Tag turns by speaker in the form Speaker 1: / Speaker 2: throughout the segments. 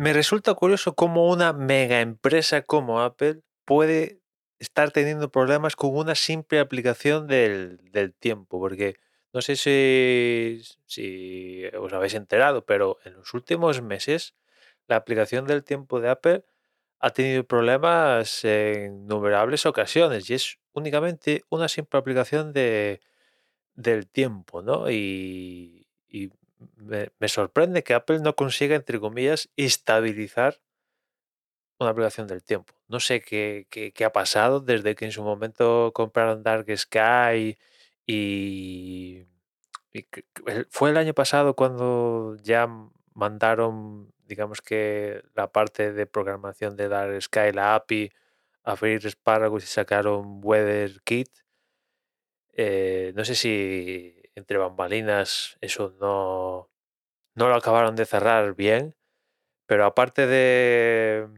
Speaker 1: Me resulta curioso cómo una mega empresa como Apple puede estar teniendo problemas con una simple aplicación del, tiempo, porque no sé si, os habéis enterado, pero en los últimos meses la aplicación del tiempo de Apple ha tenido problemas en innumerables ocasiones y es únicamente una simple aplicación de, del tiempo, ¿no? Y me, sorprende que Apple no consiga, entre comillas, estabilizar una aplicación del tiempo. No sé qué, qué- ha pasado desde que en su momento compraron Dark Sky y, fue el año pasado cuando ya mandaron, digamos que la parte de programación de Dark Sky, la API, a freír espárragos y sacaron Weather Kit. Eh, no sé si entre bambalinas eso no, no lo acabaron de cerrar bien, pero aparte de,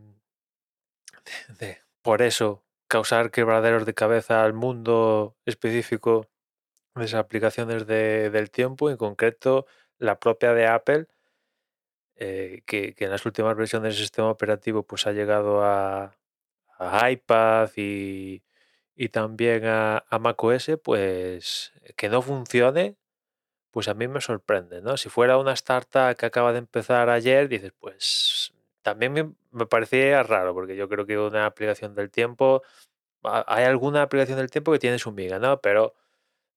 Speaker 1: de por eso causar quebraderos de cabeza al mundo específico de esas aplicaciones de- del tiempo, en concreto la propia de Apple, eh, que, que en las últimas versiones del sistema operativo pues ha llegado a, a iPad y, y también a, a macOS, pues que no funcione, pues a mí me sorprende, ¿no? Si fuera una startup que acaba de empezar ayer, dices, pues también me, me parecía raro, porque yo creo que una aplicación del tiempo, ha- hay alguna aplicación del tiempo que tiene su miga, ¿no? Pero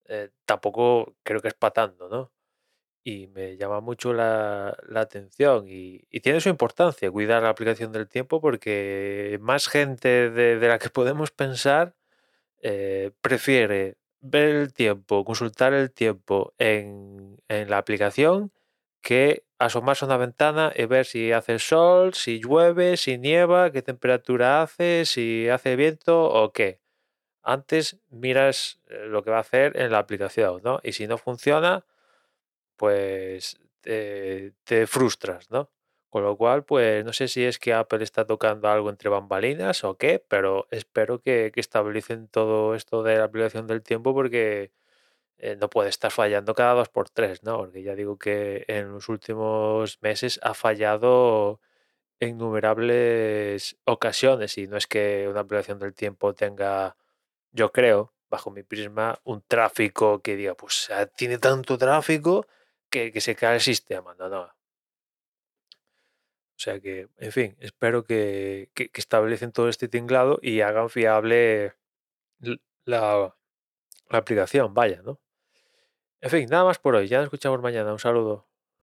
Speaker 1: eh, tampoco creo que es para tanto, ¿no? Y me llama mucho la, la atención y, y tiene su importancia cuidar la aplicación del tiempo porque más gente de, de la que podemos pensar eh, prefiere ver el tiempo, consultar el tiempo en, la aplicación que asomarse a una ventana y ver si hace sol, si llueve, si nieva, qué temperatura hace, si hace viento o qué. Antes miras eh, lo que va a hacer en la aplicación, ¿no? Y si no funciona, pues te frustras, ¿no? Con lo cual, pues no sé si es que Apple está tocando algo entre bambalinas o qué, pero espero que, que estabilicen todo esto de la aplicación del tiempo porque eh, no puede estar fallando cada dos por tres, ¿no? Porque ya digo que en los últimos meses ha fallado innumerables ocasiones y no es que una aplicación del tiempo tenga, yo creo, bajo mi prisma, un tráfico que diga, pues ah, tiene tanto tráfico que, que se cae el sistema, no, no. O sea que, en fin, espero que, que, establecen todo este tinglado y hagan fiable la aplicación, vaya, ¿no? En fin, nada más por hoy. Ya nos escuchamos mañana. Un saludo.